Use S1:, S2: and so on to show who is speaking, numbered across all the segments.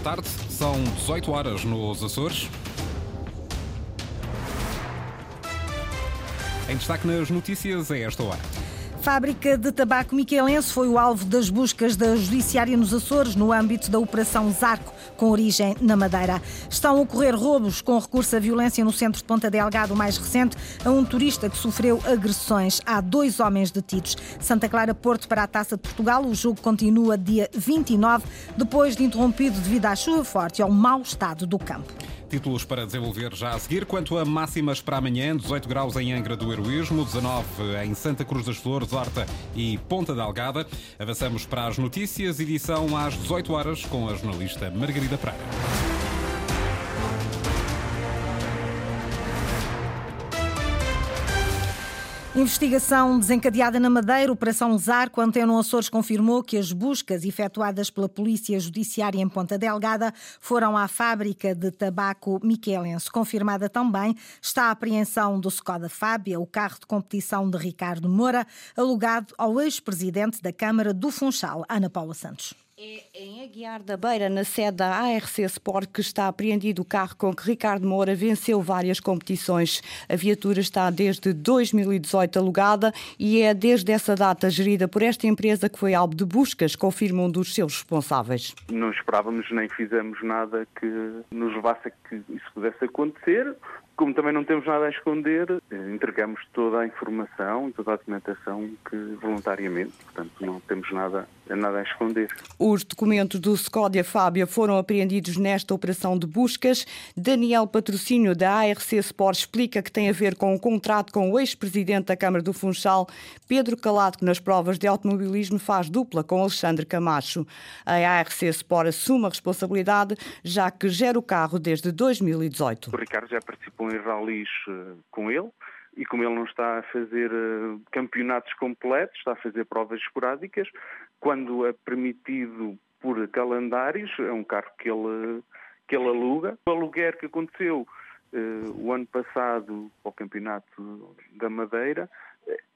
S1: boa tarde. São 18 horas nos Açores. Em destaque nas notícias é esta hora.
S2: Fábrica de tabaco miquelense foi o alvo das buscas da Judiciária nos Açores no âmbito da Operação Zarco, com origem na Madeira. Estão a ocorrer roubos com recurso à violência no centro de Ponta Delgado, mais recente, a um turista que sofreu agressões. Há dois homens detidos. Santa Clara Porto para a Taça de Portugal. O jogo continua dia 29, depois de interrompido devido à chuva forte e ao mau estado do campo.
S1: Títulos para desenvolver já a seguir. Quanto a máximas para amanhã, 18 graus em Angra do Heroísmo, 19 em Santa Cruz das Flores, Horta e Ponta Delgada. Avançamos para as notícias, edição às 18 horas com a jornalista Margarida Praia.
S2: Investigação desencadeada na Madeira, Operação Zarco, Anteno Açores confirmou que as buscas efetuadas pela Polícia Judiciária em Ponta Delgada foram à fábrica de tabaco Miquelense. Confirmada também está a apreensão do Skoda Fábia, o carro de competição de Ricardo Moura, alugado ao ex-presidente da Câmara do Funchal, Ana Paula Santos.
S3: É em Aguiar da Beira, na sede da ARC Sport, que está apreendido o carro com que Ricardo Moura venceu várias competições. A viatura está desde 2018 alugada e é desde essa data gerida por esta empresa que foi alvo de buscas, confirma um dos seus responsáveis.
S4: Não esperávamos nem fizemos nada que nos levasse a que isso pudesse acontecer. Como também não temos nada a esconder, entregamos toda a informação e toda a documentação que voluntariamente, portanto não temos nada, nada a esconder.
S3: Os documentos do Scódia Fábia foram apreendidos nesta operação de buscas. Daniel Patrocínio da ARC Sport explica que tem a ver com o um contrato com o ex-presidente da Câmara do Funchal, Pedro Calado, que nas provas de automobilismo faz dupla com Alexandre Camacho. A ARC Sport assume a responsabilidade, já que gera o carro desde 2018.
S4: O Ricardo já participou em ralis com ele e como ele não está a fazer campeonatos completos, está a fazer provas esporádicas, quando é permitido por calendários, é um carro que ele, que ele aluga. O aluguer que aconteceu o ano passado ao Campeonato da Madeira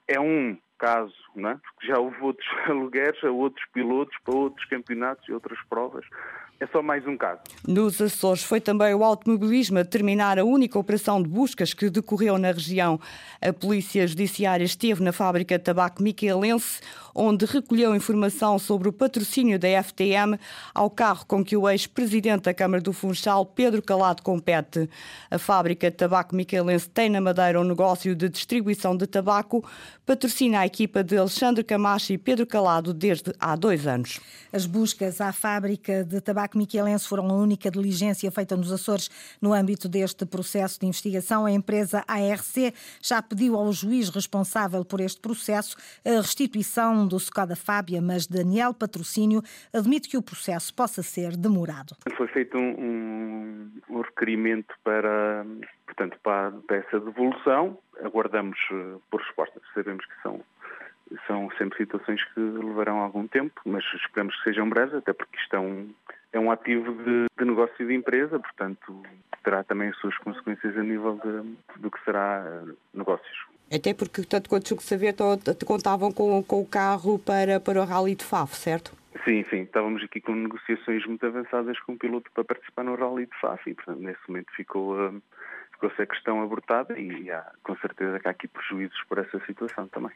S4: é um caso, não é? porque já houve outros alugueres a outros pilotos para outros campeonatos e outras provas. É só mais um caso.
S3: Nos Açores foi também o automobilismo a terminar a única operação de buscas que decorreu na região. A Polícia Judiciária esteve na fábrica de tabaco miquelense, onde recolheu informação sobre o patrocínio da FTM ao carro com que o ex-presidente da Câmara do Funchal, Pedro Calado, compete. A fábrica de tabaco miquelense tem na Madeira um negócio de distribuição de tabaco, patrocina a equipa de Alexandre Camacho e Pedro Calado desde há dois anos.
S2: As buscas à fábrica de tabaco miquelense foram a única diligência feita nos Açores no âmbito deste processo de investigação. A empresa ARC já pediu ao juiz responsável por este processo a restituição do Skoda Fábia, mas Daniel Patrocínio admite que o processo possa ser demorado.
S4: Foi feito um, um, um requerimento para, portanto, para, para essa devolução. Aguardamos por resposta. Sabemos que são são sempre situações que levarão algum tempo, mas esperamos que sejam breves, até porque isto é um, é um ativo de, de negócio de empresa, portanto terá também as suas consequências a nível de, do que será negócios.
S3: Até porque, tanto quanto julgo saber, contavam com, com o carro para, para o Rally de Faf, certo?
S4: Sim, sim. Estávamos aqui com negociações muito avançadas com o piloto para participar no Rally de Faf e, portanto, nesse momento ficou... Uh, ficou-se a questão abortada e há, com certeza que há aqui prejuízos por essa situação também.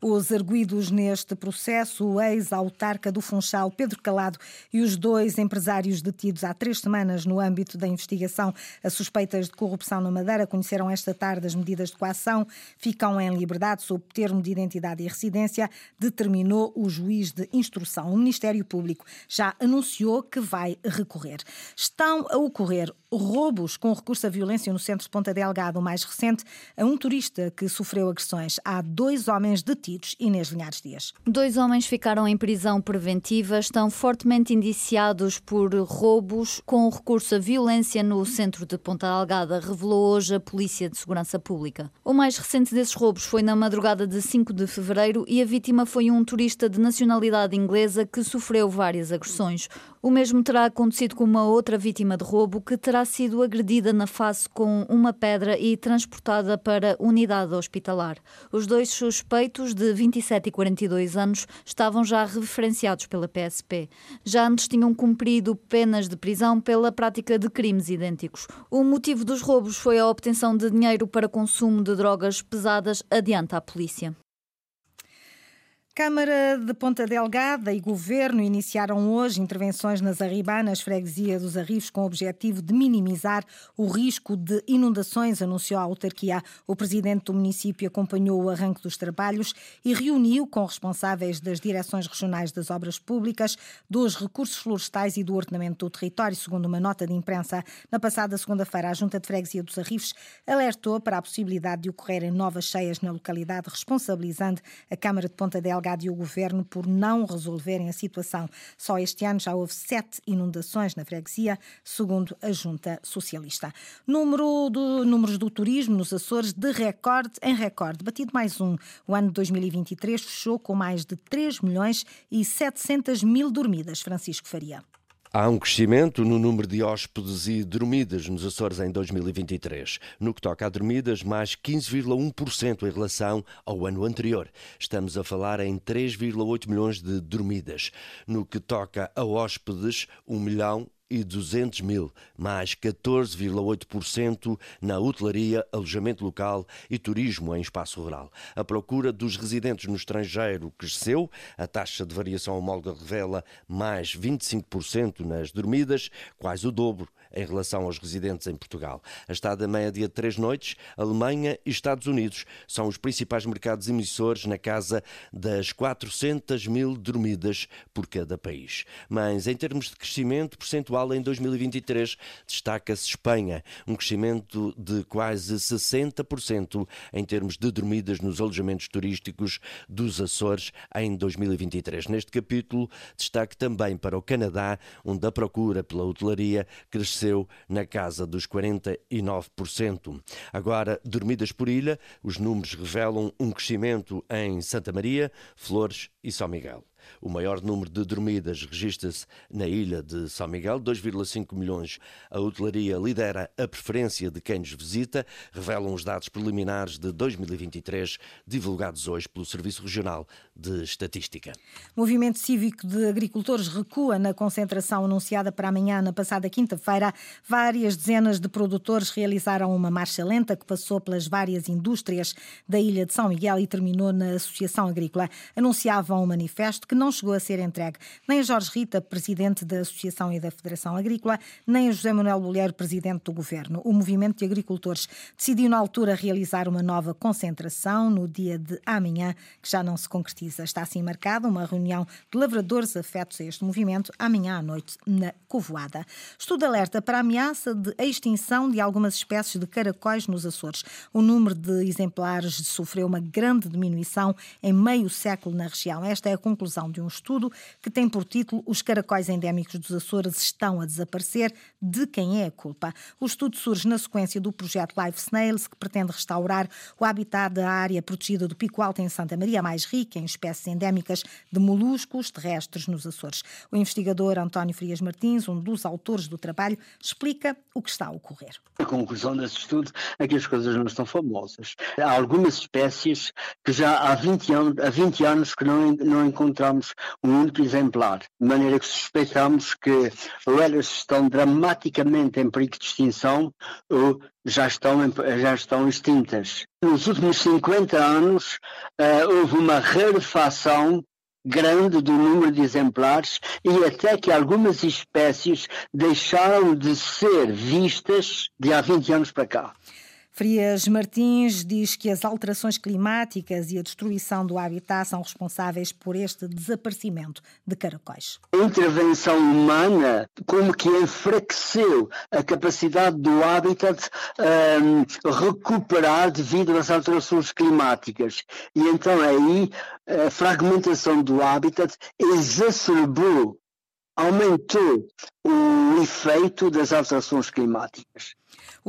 S2: Os arguídos neste processo, o ex-autarca do Funchal, Pedro Calado, e os dois empresários detidos há três semanas no âmbito da investigação a suspeitas de corrupção na Madeira, conheceram esta tarde as medidas de coação, ficam em liberdade sob termo de identidade e residência, determinou o juiz de instrução. O Ministério Público já anunciou que vai recorrer. Estão a ocorrer roubos com recurso à violência no centro de Ponta Delgado, o mais recente, a um turista que sofreu agressões. Há dois homens detidos, Inês Linhares Dias.
S5: Dois homens ficaram em prisão preventiva, estão fortemente indiciados por roubos com recurso à violência no centro de Ponta Delgada, revelou hoje a Polícia de Segurança Pública. O mais recente desses roubos foi na madrugada de 5 de fevereiro e a vítima foi um turista de nacionalidade inglesa que sofreu várias agressões. O mesmo terá acontecido com uma outra vítima de roubo que terá sido agredida na face com uma pedra e transportada para unidade hospitalar. Os dois suspeitos, de 27 e 42 anos, estavam já referenciados pela PSP. Já antes tinham cumprido penas de prisão pela prática de crimes idênticos. O motivo dos roubos foi a obtenção de dinheiro para consumo de drogas pesadas, adianta a polícia.
S2: Câmara de Ponta Delgada e Governo iniciaram hoje intervenções nas Arribanas, freguesia dos Arribos, com o objetivo de minimizar o risco de inundações, anunciou a autarquia. O presidente do município acompanhou o arranque dos trabalhos e reuniu com responsáveis das direções regionais das obras públicas, dos recursos florestais e do ordenamento do território, segundo uma nota de imprensa. Na passada segunda-feira, a Junta de Freguesia dos Arribos alertou para a possibilidade de ocorrerem novas cheias na localidade, responsabilizando a Câmara de Ponta Delgada Delgado e o Governo por não resolverem a situação. Só este ano já houve sete inundações na freguesia, segundo a Junta Socialista. Número do, números do turismo nos Açores de recorde em recorde, batido mais um. O ano de 2023 fechou com mais de 3 milhões e 700 mil dormidas. Francisco Faria.
S6: Há um crescimento no número de hóspedes e dormidas nos Açores em 2023. No que toca a dormidas, mais 15,1% em relação ao ano anterior. Estamos a falar em 3,8 milhões de dormidas. No que toca a hóspedes, 1 milhão e 200 mil, mais 14,8% na hotelaria, alojamento local e turismo em espaço rural. A procura dos residentes no estrangeiro cresceu, a taxa de variação homóloga revela mais 25% nas dormidas, quase o dobro em relação aos residentes em Portugal. A estada média de três noites, Alemanha e Estados Unidos são os principais mercados emissores na casa das 400 mil dormidas por cada país. Mas em termos de crescimento percentual em 2023, destaca-se Espanha, um crescimento de quase 60% em termos de dormidas nos alojamentos turísticos dos Açores em 2023. Neste capítulo, destaque também para o Canadá, onde a procura pela hotelaria cresceu na casa dos 49%. Agora, dormidas por ilha, os números revelam um crescimento em Santa Maria, Flores e São Miguel. O maior número de dormidas registra-se na ilha de São Miguel, 2,5 milhões. A hotelaria lidera a preferência de quem nos visita, revelam os dados preliminares de 2023, divulgados hoje pelo Serviço Regional de Estatística.
S2: Movimento cívico de agricultores recua na concentração anunciada para amanhã, na passada quinta-feira. Várias dezenas de produtores realizaram uma marcha lenta que passou pelas várias indústrias da ilha de São Miguel e terminou na Associação Agrícola. Anunciavam um manifesto que não chegou a ser entregue nem a Jorge Rita, presidente da Associação e da Federação Agrícola, nem a José Manuel Bolheiro, presidente do governo. O movimento de agricultores decidiu na altura realizar uma nova concentração no dia de amanhã, que já não se concretiza. Está assim marcada uma reunião de lavradores afetos a este movimento amanhã à noite na Covoada. Estudo alerta para a ameaça de extinção de algumas espécies de caracóis nos Açores. O número de exemplares sofreu uma grande diminuição em meio século na região. Esta é a conclusão de um estudo que tem por título Os caracóis endémicos dos Açores estão a desaparecer. De quem é a culpa? O estudo surge na sequência do projeto Live Snails, que pretende restaurar o habitat da área protegida do Pico Alto em Santa Maria, mais rica em espécies endémicas de moluscos terrestres nos Açores. O investigador António Frias Martins, um dos autores do trabalho, explica o que está a ocorrer.
S7: A conclusão desse estudo é que as coisas não estão famosas. Há algumas espécies que já há 20 anos, há 20 anos que não, não encontramos um único exemplar, de maneira que suspeitamos que ou elas estão dramaticamente em perigo de extinção ou já estão, já estão extintas. Nos últimos 50 anos uh, houve uma rarefação grande do número de exemplares e até que algumas espécies deixaram de ser vistas de há 20 anos para cá.
S2: Frias Martins diz que as alterações climáticas e a destruição do habitat são responsáveis por este desaparecimento de caracóis.
S7: A intervenção humana, como que enfraqueceu a capacidade do habitat um, recuperar devido às alterações climáticas. E então aí a fragmentação do habitat exacerbou aumentou o efeito das alterações climáticas.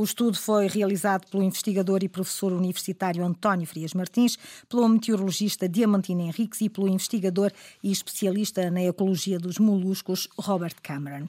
S2: O estudo foi realizado pelo investigador e professor universitário António Frias Martins, pelo meteorologista Diamantino Henriques e pelo investigador e especialista na ecologia dos moluscos Robert Cameron.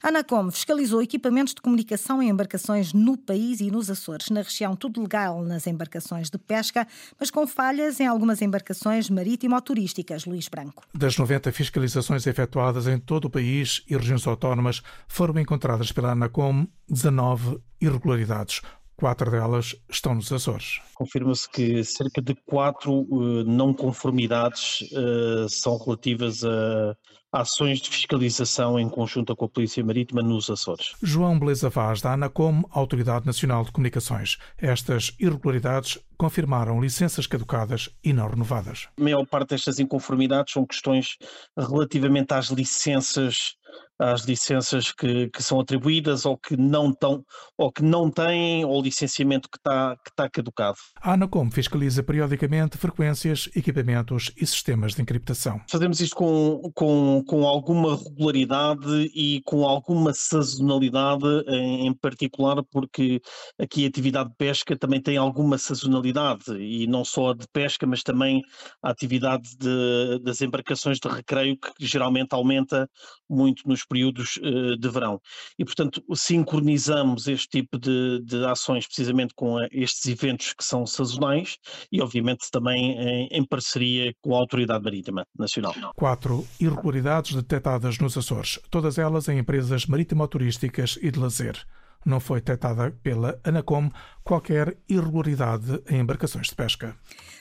S2: A Anacom fiscalizou equipamentos de comunicação em embarcações no país e nos Açores. Na região, tudo legal nas embarcações de pesca, mas com falhas em algumas embarcações marítimo-turísticas. Luís Branco.
S8: Das 90 fiscalizações efetuadas em todo o país e regiões autónomas, foram encontradas pela Anacom 19 irregularidades. Quatro delas estão nos Açores.
S9: Confirma-se que cerca de quatro uh, não conformidades uh, são relativas a ações de fiscalização em conjunto com a Polícia Marítima nos Açores.
S8: João Beleza Vaz, da ANACOM, Autoridade Nacional de Comunicações. Estas irregularidades confirmaram licenças caducadas e não renovadas.
S9: A maior parte destas inconformidades são questões relativamente às licenças às licenças que, que são atribuídas ou que não tão, ou que não têm ou licenciamento que está que está caducado.
S8: A Anacom fiscaliza periodicamente frequências, equipamentos e sistemas de encriptação.
S9: Fazemos isto com, com, com alguma regularidade e com alguma sazonalidade, em, particular porque aqui a atividade de pesca também tem alguma sazonalidade e não só a de pesca, mas também a atividade de, das embarcações de recreio que geralmente aumenta muito nos períodos uh, de verão. E, portanto, sincronizamos este tipo de, de, ações precisamente com eh, estes eventos que são sazonais e, obviamente, também em, em parceria com a Autoridade Marítima Nacional.
S8: Quatro irregularidades detectadas nos Açores, todas elas em empresas marítimo-turísticas e de lazer não foi detectada pela Anacom qualquer irregularidade em embarcações de pesca.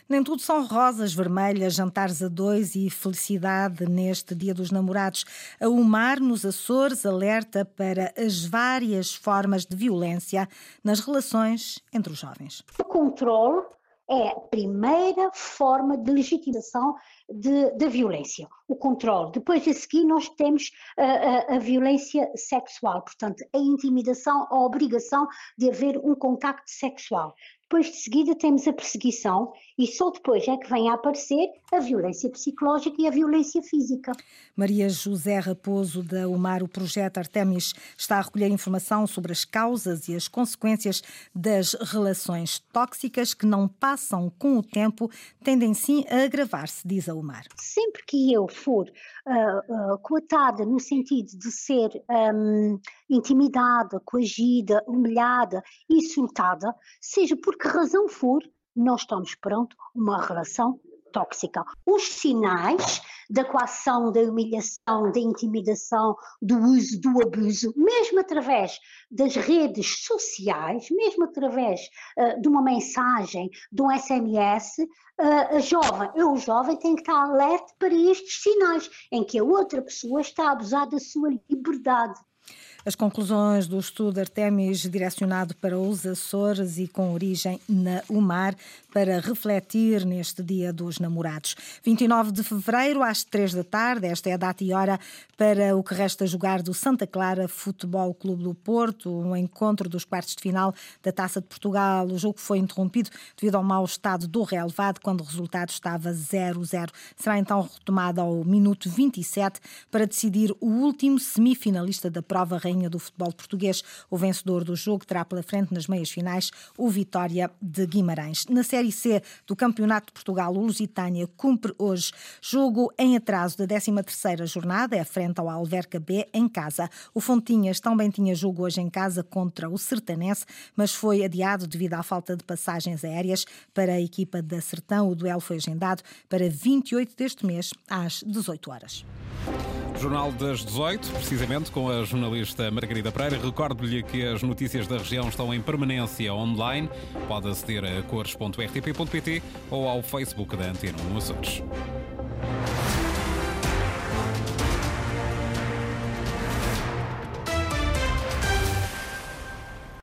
S2: Nem tudo são rosas vermelhas, jantares a dois e felicidade neste Dia dos Namorados. A UMAR nos Açores alerta para as várias formas de violência nas relações entre os jovens.
S10: O controle é a primeira forma de legitimação da violência, o controle. Depois a seguir nós temos a, a, a, violência sexual, portanto a intimidação, a obrigação de haver um contacto sexual. Depois de seguida temos a perseguição e só depois é que vem a aparecer a violência psicológica e a violência física.
S2: Maria José Raposo da UMAR, o projeto Artemis está a recolher informação sobre as causas e as consequências das relações tóxicas que não passam com o tempo, tendem sim a agravar-se, diz a UMAR.
S10: Sempre que eu for uh, uh, coatada no sentido de ser um, intimidada, coagida, humilhada, insultada, seja por que razão for, nós estamos perante uma relação tóxica. Os sinais da coação, da humilhação, da intimidação, do uso, do abuso, mesmo através das redes sociais, mesmo através uh, de uma mensagem, de um SMS, uh, a jovem, eu jovem tem que estar alerta para estes sinais em que a outra pessoa está a abusar da sua liberdade.
S2: As conclusões do estudo Artemis, direcionado para os Açores e com origem na UMAR, para refletir neste Dia dos Namorados. 29 de fevereiro, às 3 da tarde, esta é a data e hora para o que resta jogar do Santa Clara Futebol Clube do Porto, um encontro dos quartos de final da Taça de Portugal. O jogo foi interrompido devido ao mau estado do relevado, quando o resultado estava 0-0. Será então retomado ao minuto 27 para decidir o último semifinalista da prova rainha do futebol português. O vencedor do jogo terá pela frente nas meias finais o Vitória de Guimarães. Na Série C do Campeonato de Portugal, o Lusitânia cumpre hoje jogo em atraso da 13ª jornada, é frente ao Alverca B em casa. O Fontinhas também tinha jogo hoje em casa contra o Sertanense, mas foi adiado devido à falta de passagens aéreas para a equipa da Sertão. O duelo foi agendado para 28 deste mês, às 18 horas.
S1: Jornal das 18, precisamente com a jornalista Margarida Pereira. Recordo-lhe que as notícias da região estão em permanência online. Pode aceder a cores.rtp.pt ou ao Facebook da Antena 1 Açores.